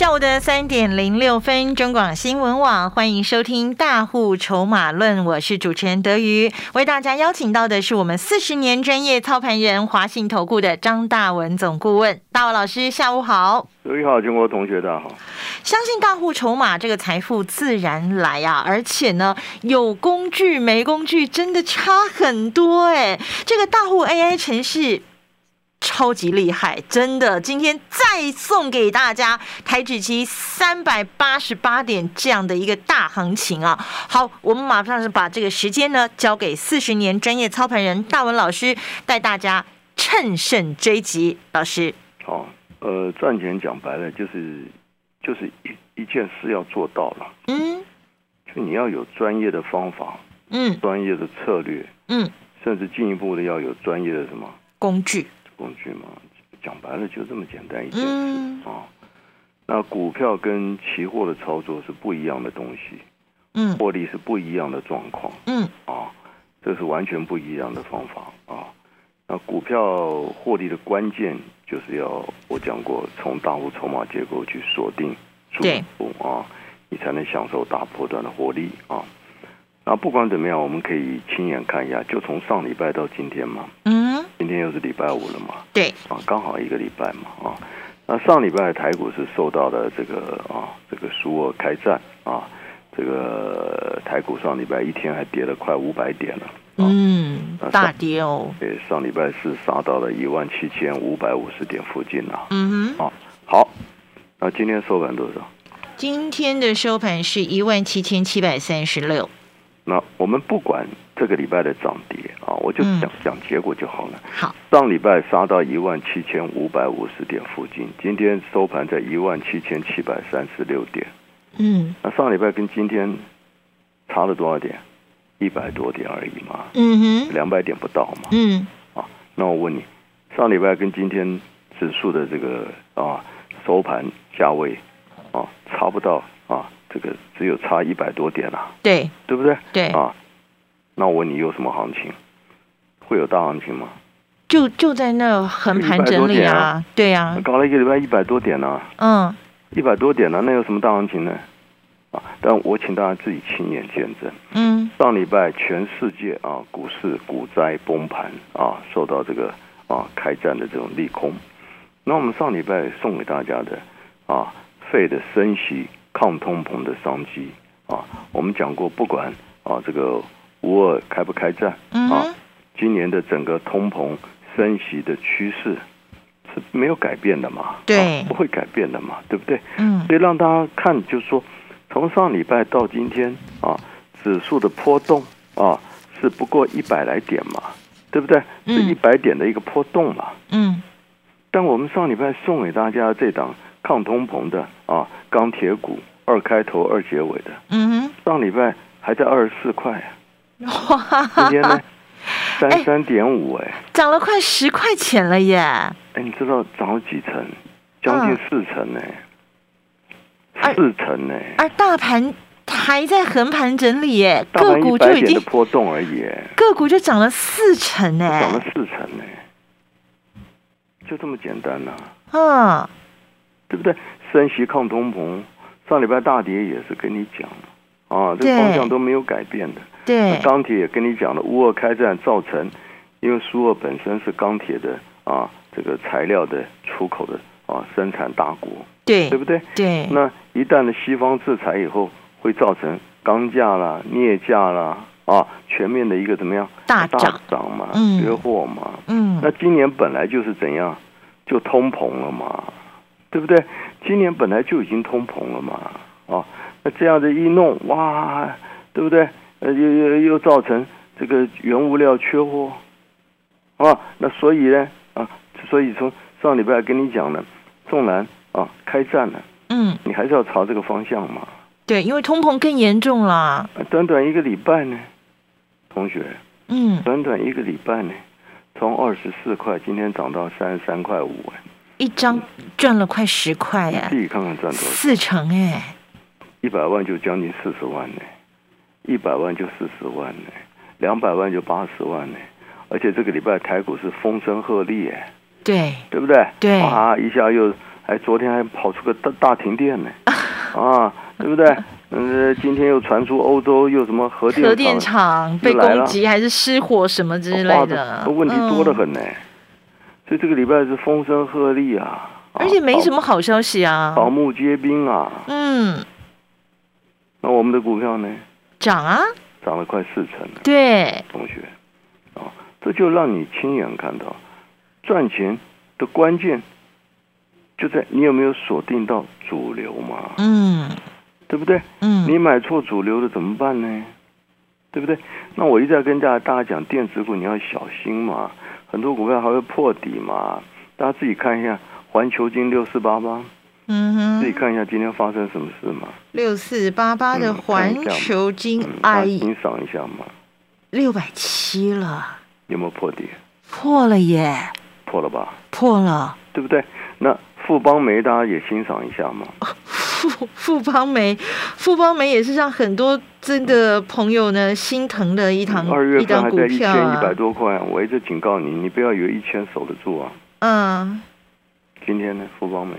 下午的三点零六分，中广新闻网欢迎收听《大户筹码论》，我是主持人德瑜，为大家邀请到的是我们四十年专业操盘人华信投顾的张大文总顾问，大文老师，下午好。德瑜好，中国同学大家好。相信大户筹码这个财富自然来啊，而且呢，有工具没工具真的差很多哎。这个大户 AI 城市。超级厉害，真的！今天再送给大家台指期三百八十八点这样的一个大行情啊！好，我们马上是把这个时间呢交给四十年专业操盘人大文老师，带大家趁胜追击。老师，好，呃，赚钱讲白了就是就是一一件事要做到了，嗯，就你要有专业的方法，嗯，专业的策略，嗯，甚至进一步的要有专业的什么工具。工具嘛，讲白了就这么简单一件事啊。那股票跟期货的操作是不一样的东西，嗯，获利是不一样的状况，嗯，啊，这是完全不一样的方法啊。那股票获利的关键就是要我讲过，从大户筹码结构去锁定，对，啊，你才能享受大波段的获利啊。那不管怎么样，我们可以亲眼看一下，就从上礼拜到今天嘛，嗯，今天又是礼拜五了嘛，对，啊，刚好一个礼拜嘛，啊，那上礼拜的台股是受到了这个啊，这个苏俄开战啊，这个台股上礼拜一天还跌了快五百点了，嗯，大跌哦，对，上礼拜是杀到了一万七千五百五十点附近了，嗯哼，啊，好，那今天收盘多少？今天的收盘是一万七千七百三十六。那我们不管这个礼拜的涨跌啊，我就讲讲结果就好了。好，上礼拜杀到一万七千五百五十点附近，今天收盘在一万七千七百三十六点。嗯，那上礼拜跟今天差了多少点？一百多点而已嘛。嗯哼，两百点不到嘛。嗯，啊，那我问你，上礼拜跟今天指数的这个啊收盘价位啊差不到啊。这个只有差一百多点了，对对不对？对啊，那我问你，有什么行情？会有大行情吗？就就在那横盘整理啊，对呀，搞了一个礼拜一百多点呢，嗯，一百多点呢，那有什么大行情呢？啊，但我请大家自己亲眼见证，嗯，上礼拜全世界啊股市股灾崩盘啊，受到这个啊开战的这种利空，那我们上礼拜送给大家的啊费的升息。抗通膨的商机啊，我们讲过，不管啊这个乌尔开不开战啊，今年的整个通膨升息的趋势是没有改变的嘛？对，不会改变的嘛？对不对？嗯，所以让大家看，就是说，从上礼拜到今天啊，指数的波动啊是不过一百来点嘛，对不对？是一百点的一个波动嘛？嗯，但我们上礼拜送给大家这档。抗通膨的啊，钢铁股二开头二结尾的，嗯，上礼拜还在二十四块，哇，今天呢三三点五，哎，涨了快十块钱了耶！哎，你知道涨了几成？将近四成呢，四成呢。而大盘还在横盘整理耶，个股就已经波动而已，个股就涨了四成呢，涨了四成呢，就这么简单呐，嗯。对不对？升息抗通膨，上礼拜大跌也是跟你讲啊，这方向都没有改变的。对，钢铁也跟你讲了，乌俄开战造成，因为苏俄本身是钢铁的啊，这个材料的出口的啊，生产大国，对，对不对？对。那一旦的西方制裁以后，会造成钢价啦、镍价啦啊，全面的一个怎么样大涨涨嘛，缺货嘛。嗯。那今年本来就是怎样，就通膨了嘛。对不对？今年本来就已经通膨了嘛，啊，那这样子一弄，哇，对不对？呃，又又又造成这个原物料缺货，啊，那所以呢，啊，所以从上礼拜跟你讲了，纵然啊开战了，嗯，你还是要朝这个方向嘛。对，因为通膨更严重了。短短一个礼拜呢，同学，嗯，短短一个礼拜呢，从二十四块今天涨到三十三块五，哎，一张赚了快十块呀！自己看看赚多少？四成哎，一百万就将近四十万呢，一百万就四十万呢，两百万就八十万呢，而且这个礼拜台股是风声鹤唳哎，对，对不对？对，啊，一下又还昨天还跑出个大大停电呢，啊，对不对？嗯，今天又传出欧洲又什么核电核电厂被攻击，还是失火什么之类的，问题多得很呢。所以这个礼拜是风声鹤唳啊，而且没什么好消息啊，草木皆兵啊。嗯，那我们的股票呢？涨啊，涨了快四成。对，同学，啊，这就让你亲眼看到赚钱的关键就在你有没有锁定到主流嘛？嗯。对不对？嗯，你买错主流的怎么办呢？对不对？那我一直在跟大家大家讲，电子股你要小心嘛，很多股票还会破底嘛。大家自己看一下，环球金六四八八，嗯哼，自己看一下今天发生什么事嘛。六四八八的环球金，哎，欣赏一下嘛。六百七了，有没有破底？破了耶，破了吧？破了，对不对？那富邦煤大家也欣赏一下嘛。富富邦煤，富邦煤也是让很多真的朋友呢心疼的一堂二月份还在一千一百多块，我一直警告你，你不要以为一千守得住啊。嗯。今天呢，富邦煤。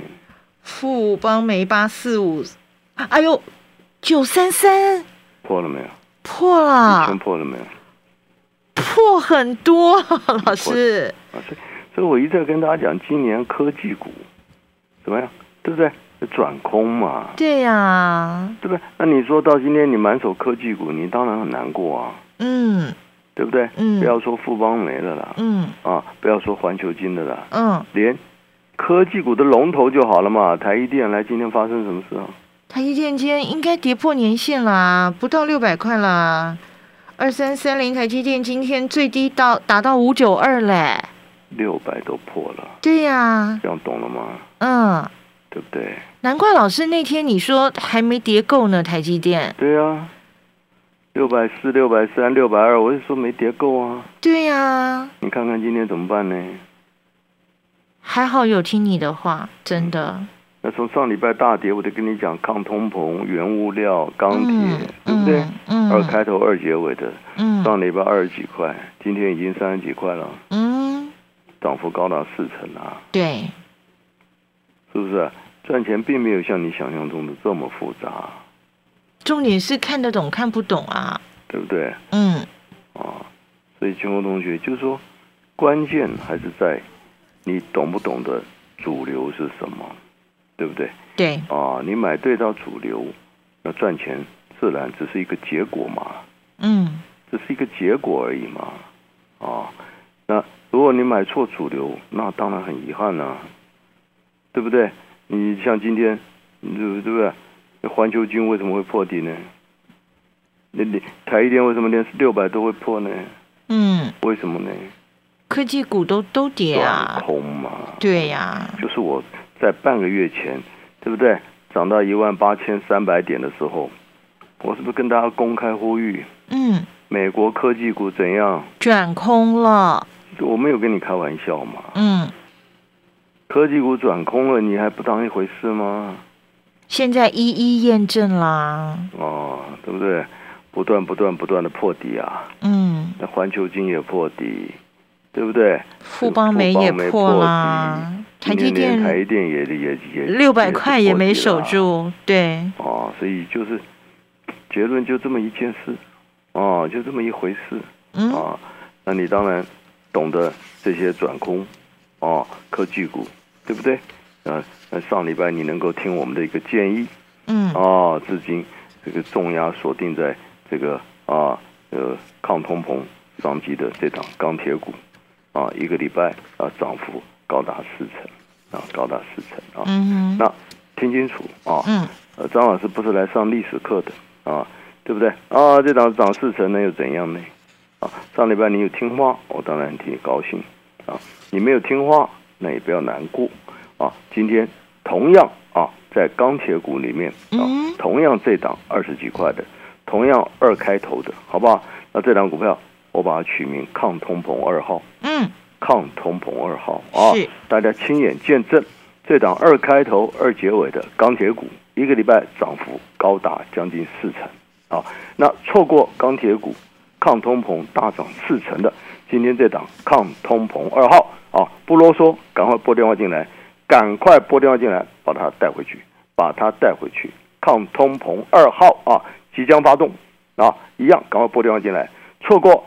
富邦梅八四五，哎呦，九三三。破了没有？破了。全破了没有？破很多，老师。啊，所以所以我一直在跟大家讲，今年科技股怎么样？对不对？转空嘛？对呀，对不对？那你说到今天，你满手科技股，你当然很难过啊。嗯，对不对？嗯，不要说富邦没了啦。嗯，啊，不要说环球金的啦。嗯，连科技股的龙头就好了嘛。台积电来，今天发生什么事啊？台积电今天应该跌破年线啦，不到六百块啦。二三三零台积电今天最低到达到五九二嘞。六百都破了。对呀。这样懂了吗？嗯。对不对？难怪老师那天你说还没跌够呢，台积电。对啊，六百四、六百三、六百二，我是说没跌够啊。对呀。你看看今天怎么办呢？还好有听你的话，真的。那从上礼拜大跌，我就跟你讲抗通膨、原物料、钢铁，对不对？嗯。二开头二结尾的。嗯。上礼拜二十几块，今天已经三十几块了。嗯。涨幅高达四成啊。对。是不是赚钱并没有像你想象中的这么复杂？重点是看得懂看不懂啊，对不对？嗯，啊，所以金红同学就是说，关键还是在你懂不懂得主流是什么，对不对？对啊，你买对到主流，那赚钱自然只是一个结果嘛。嗯，只是一个结果而已嘛。啊，那如果你买错主流，那当然很遗憾呢。对不对？你像今天，对对不对？环球金为什么会破底呢？那你台一电为什么连六百都会破呢？嗯，为什么呢？科技股都都跌啊，空嘛。对呀，就是我在半个月前，对不对？涨到一万八千三百点的时候，我是不是跟大家公开呼吁？嗯，美国科技股怎样？转空了。我没有跟你开玩笑嘛。嗯。科技股转空了，你还不当一回事吗？现在一一验证啦。哦，对不对？不断不断不断的破底啊。嗯。那环球金也破底，对不对？富邦煤也破啦。台积电台积电也也也六百块也没守住，对。哦，所以就是结论就这么一件事，哦，就这么一回事。嗯。啊，那你当然懂得这些转空，哦，科技股。对不对？啊，那上礼拜你能够听我们的一个建议，嗯，哦，至今这个重压锁定在这个啊，呃，抗通膨商机的这档钢铁股，啊，一个礼拜啊，涨幅高达四成，啊，高达四成啊，嗯那听清楚啊，嗯，呃，张老师不是来上历史课的啊，对不对？啊，这档涨四成，那又怎样呢？啊，上礼拜你有听话，我当然替你高兴啊，你没有听话。那也不要难过啊！今天同样啊，在钢铁股里面啊，同样这档二十几块的，同样二开头的，好不好？那这档股票我把它取名“抗通膨二号”。嗯，抗通膨二号啊，大家亲眼见证这档二开头二结尾的钢铁股，一个礼拜涨幅高达将近四成啊。那错过钢铁股抗通膨大涨四成的，今天这档抗通膨二号啊，不啰嗦，赶快拨电话进来，赶快拨电话进来，把它带回去，把它带回去。抗通膨二号啊，即将发动啊，一样，赶快拨电话进来，错过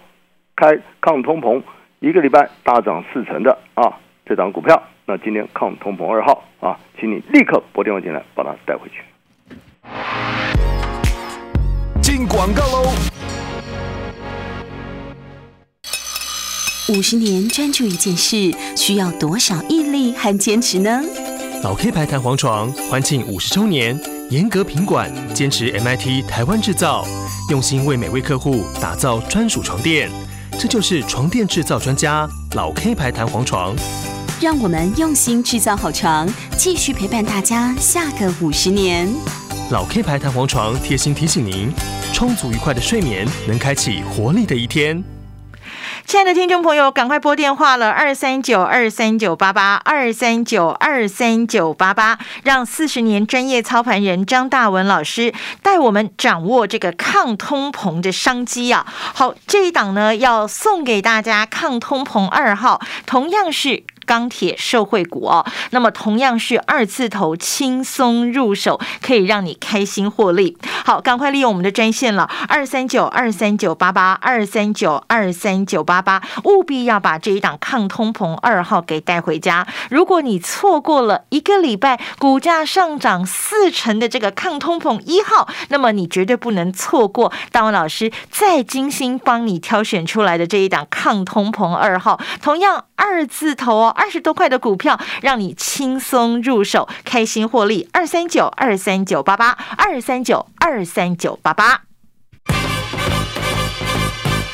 开抗通膨。一个礼拜大涨四成的啊，这张股票，那今天抗通膨二号啊，请你立刻拨电话进来，把它带回去。进广告喽！五十年专注一件事，需要多少毅力和坚持呢？老 K 牌弹簧床欢庆五十周年，严格品管，坚持 MIT 台湾制造，用心为每位客户打造专属床垫。这就是床垫制造专家老 K 牌弹簧床，让我们用心制造好床，继续陪伴大家下个五十年。老 K 牌弹簧床贴心提醒您：充足愉快的睡眠，能开启活力的一天。亲爱的听众朋友，赶快拨电话了，二三九二三九八八二三九二三九八八，让四十年专业操盘人张大文老师带我们掌握这个抗通膨的商机啊！好，这一档呢要送给大家抗通膨二号，同样是。钢铁受惠股哦，那么同样是二字头，轻松入手，可以让你开心获利。好，赶快利用我们的专线了，二三九二三九八八二三九二三九八八，务必要把这一档抗通膨二号给带回家。如果你错过了一个礼拜股价上涨四成的这个抗通膨一号，那么你绝对不能错过大文老师再精心帮你挑选出来的这一档抗通膨二号，同样二字头哦。二十多块的股票，让你轻松入手，开心获利。二三九二三九八八，二三九二三九八八。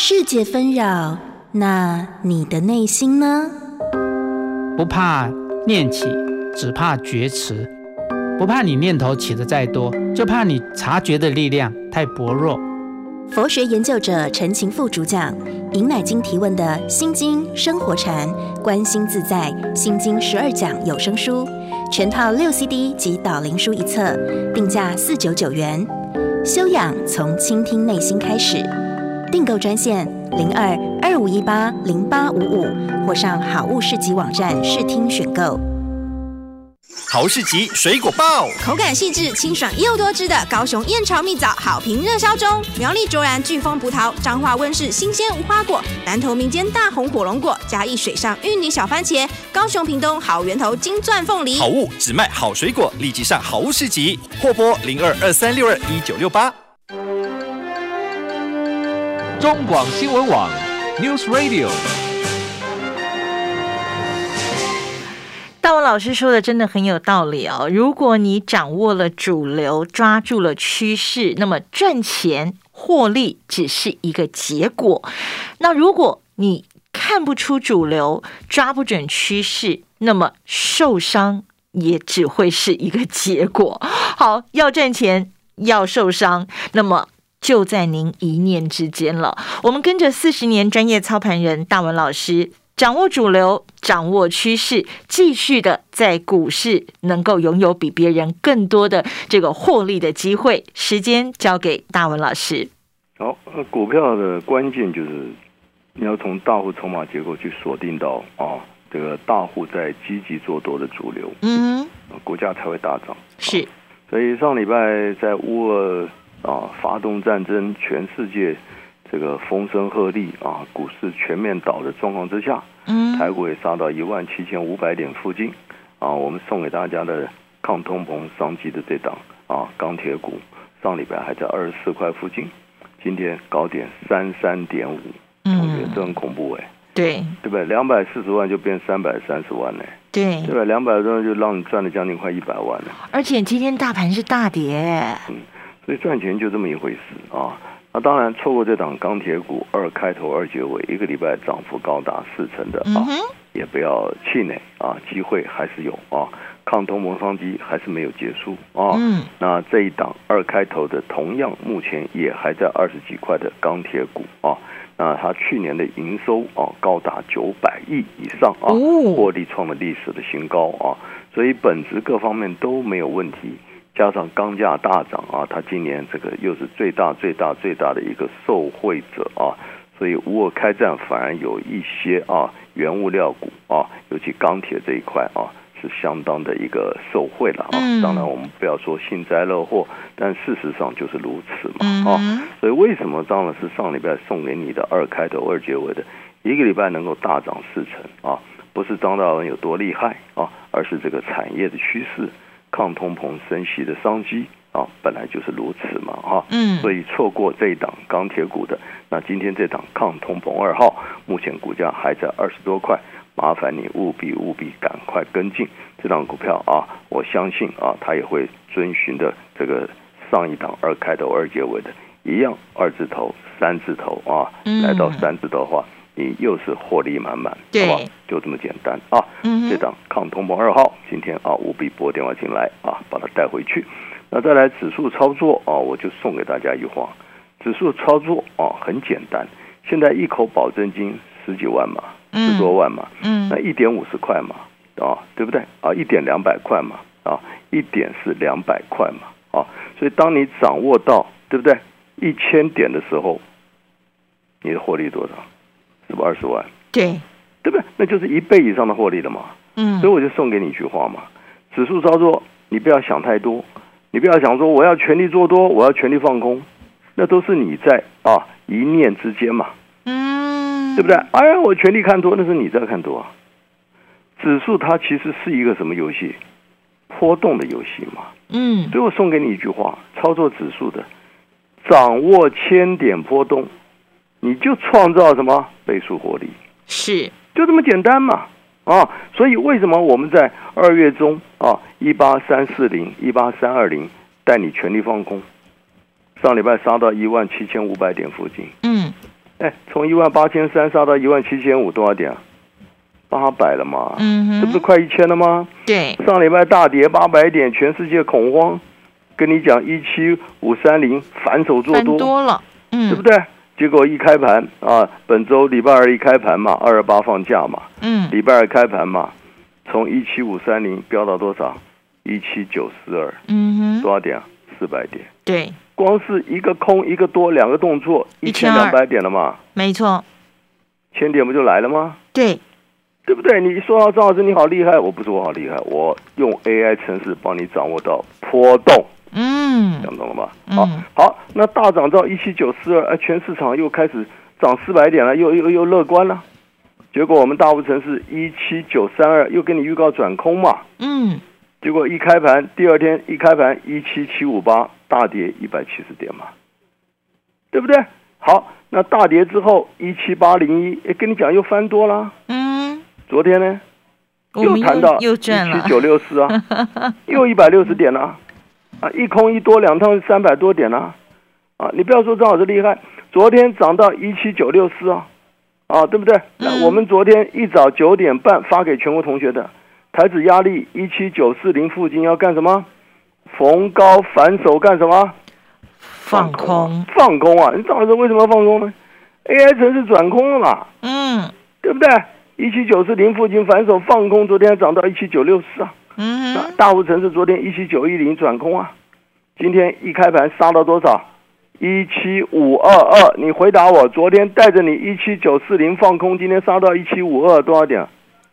世界纷扰，那你的内心呢？不怕念起，只怕觉迟。不怕你念头起的再多，就怕你察觉的力量太薄弱。佛学研究者陈情富主讲尹乃金提问的《心经生活禅观心自在心经十二讲有声书》，全套六 CD 及导灵书一册，定价四九九元。修养从倾听内心开始。订购专线零二二五一八零八五五，或上好物市集网站试听选购。好市集水果报，口感细致、清爽又多汁的高雄燕巢蜜枣好评热销中。苗栗卓然巨峰葡萄，彰化温室新鲜无花果，南投民间大红火龙果，嘉义水上芋泥小番茄，高雄屏东好源头金钻凤梨。好物只卖好水果，立即上好物市集，货拨零二二三六二一九六八。中广新闻网，News Radio。大文老师说的真的很有道理哦。如果你掌握了主流，抓住了趋势，那么赚钱获利只是一个结果。那如果你看不出主流，抓不准趋势，那么受伤也只会是一个结果。好，要赚钱，要受伤，那么。就在您一念之间了。我们跟着四十年专业操盘人大文老师，掌握主流，掌握趋势，继续的在股市能够拥有比别人更多的这个获利的机会。时间交给大文老师。好，股票的关键就是你要从大户筹码结构去锁定到啊，这个大户在积极做多的主流，嗯，股价才会大涨。是，所以上礼拜在乌尔。啊！发动战争，全世界这个风声鹤唳啊，股市全面倒的状况之下，嗯，台股也杀到一万七千五百点附近啊。我们送给大家的抗通膨商机的这档啊，钢铁股，上礼拜还在二十四块附近，今天高点三三点五，同学这很恐怖哎。对，对不对？两百四十万就变三百三十万呢。对，对吧？两百多万就让你赚了将近快一百万了。而且今天大盘是大跌。嗯，所以赚钱就这么一回事啊。那当然，错过这档钢铁股二开头二结尾，一个礼拜涨幅高达四成的啊，也不要气馁啊，机会还是有啊，抗通膨商机还是没有结束啊。嗯，那这一档二开头的，同样目前也还在二十几块的钢铁股啊，那它去年的营收啊高达九百亿以上啊，获利创了历史的新高啊，所以本质各方面都没有问题。加上钢价大涨啊，它今年这个又是最大最大最大的一个受惠者啊，所以乌尔开战反而有一些啊原物料股啊，尤其钢铁这一块啊是相当的一个受惠了啊。当然我们不要说幸灾乐祸，但事实上就是如此嘛啊。所以为什么张老师上礼拜送给你的二开头二结尾的一个礼拜能够大涨四成啊？不是张大文有多厉害啊，而是这个产业的趋势。抗通膨升息的商机啊，本来就是如此嘛，哈，嗯，所以错过这一档钢铁股的，那今天这档抗通膨二号，目前股价还在二十多块，麻烦你务必务必赶快跟进这档股票啊！我相信啊，它也会遵循的这个上一档二开头二结尾的一样，二字头、三字头啊，来到三字头的话。你又是获利满满，好吧？就这么简单啊！这档抗通膨二号，今天啊务必拨电话进来啊，把它带回去。那再来指数操作啊，我就送给大家一句话：指数操作啊很简单。现在一口保证金十几万嘛，十多万嘛，嗯，那一点五十块嘛，啊，对不对？啊，一点两百块嘛，啊，一点是两百块嘛，啊，所以当你掌握到对不对一千点的时候，你的获利多少？是不二十万？对，对不对？那就是一倍以上的获利了嘛。嗯，所以我就送给你一句话嘛：指数操作，你不要想太多，你不要想说我要全力做多，我要全力放空，那都是你在啊一念之间嘛。嗯，对不对？哎呀，我全力看多，那是你在看多。指数它其实是一个什么游戏？波动的游戏嘛。嗯，所以我送给你一句话：操作指数的，掌握千点波动。你就创造什么倍数获利？是，就这么简单嘛！啊，所以为什么我们在二月中啊，一八三四零、一八三二零带你全力放空，上礼拜杀到一万七千五百点附近。嗯，哎，从一万八千三杀到一万七千五，多少点啊？八百了嘛？嗯，这不是快一千了吗？对，上礼拜大跌八百点，全世界恐慌，跟你讲一七五三零反手做多多了，嗯，对不对？结果一开盘啊，本周礼拜二一开盘嘛，二二八放假嘛，嗯，礼拜二开盘嘛，从一七五三零飙到多少？一七九四二，嗯哼，多少点啊？四百点。对，光是一个空一个多两个动作，一千两百点了嘛？没错，千点不就来了吗？对，对不对？你说到张老师你好厉害，我不是我好厉害，我用 AI 程式帮你掌握到波动。嗯，讲懂了吗？好，好，那大涨到一七九四二，哎，全市场又开始涨四百点了，又又又乐观了。结果我们大部城市一七九三二又给你预告转空嘛，嗯，结果一开盘，第二天一开盘一七七五八大跌一百七十点嘛，对不对？好，那大跌之后一七八零一，哎，跟你讲又翻多了，嗯，昨天呢？又谈到一七九六四啊，又一百六十点了。啊，一空一多两趟三百多点呢，啊，你不要说张老师厉害，昨天涨到一七九六四啊，啊，对不对？我们昨天一早九点半发给全国同学的台子压力一七九四零附近要干什么？逢高反手干什么？放空，放空啊！你张老师为什么要放空呢？AI 城市转空了嘛？嗯，对不对？一七九四零附近反手放空，昨天涨到一七九六四啊。嗯，大湖城市昨天一七九一零转空啊，今天一开盘杀到多少？一七五二二。你回答我，昨天带着你一七九四零放空，今天杀到一七五二多少点？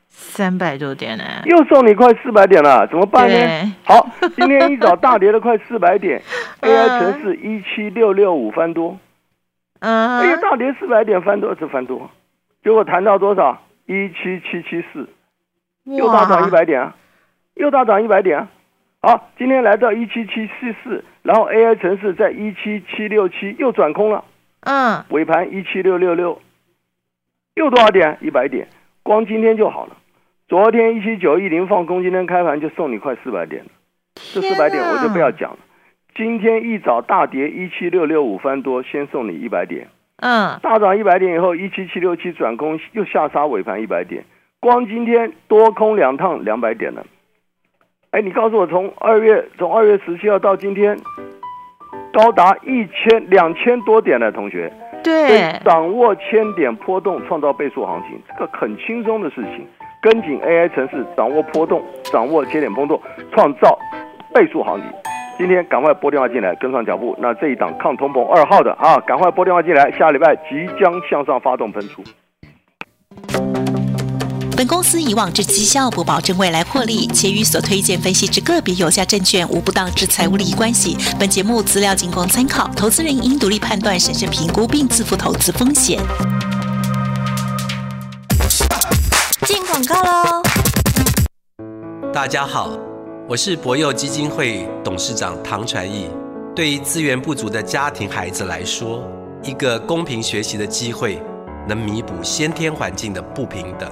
三百多点呢。又送你快四百点了，怎么办呢？好，今天一早大跌了快四百点，AI 城市一七六六五翻多。嗯。哎呀，大跌四百点翻多是翻多，结果谈到多少？一七七七四，又大涨一百点啊。又大涨一百点，好，今天来到一七七四四，然后 AI 城市在一七七六七又转空了，嗯，尾盘一七六六六，又多少点？一百点，光今天就好了。昨天一七九一零放空，今天开盘就送你快四百点这四百点我就不要讲了。今天一早大跌一七六六五翻多，先送你一百点。嗯，大涨一百点以后，一七七六七转空又下杀尾盘一百点，光今天多空两趟两百点了。哎，你告诉我，从二月从二月十七号到今天，高达一千两千多点的同学，对，掌握千点波动，创造倍数行情，这个很轻松的事情。跟紧 AI 城市，掌握波动，掌握千点波动，创造倍数行情。今天赶快拨电话进来，跟上脚步。那这一档抗通膨二号的啊，赶快拨电话进来。下礼拜即将向上发动喷出。本公司以往之绩效不保证未来获利，且与所推荐分析之个别有价证券无不当之财务利益关系。本节目资料仅供参考，投资人应独立判断、审慎评估并自负投资风险。进广告喽！大家好，我是博幼基金会董事长唐传义。对于资源不足的家庭孩子来说，一个公平学习的机会，能弥补先天环境的不平等。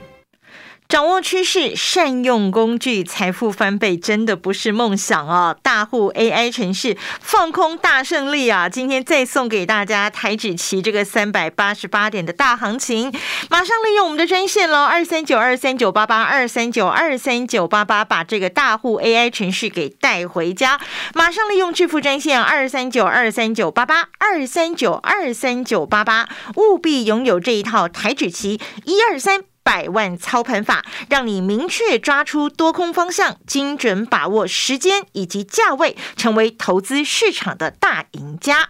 掌握趋势，善用工具，财富翻倍真的不是梦想哦！大户 AI 城市放空大胜利啊！今天再送给大家台指期这个三百八十八点的大行情，马上利用我们的专线喽，二三九二三九八八二三九二三九八八，把这个大户 AI 城市给带回家。马上利用致富专线二三九二三九八八二三九二三九八八，务必拥有这一套台指期一二三。百万操盘法，让你明确抓出多空方向，精准把握时间以及价位，成为投资市场的大赢家。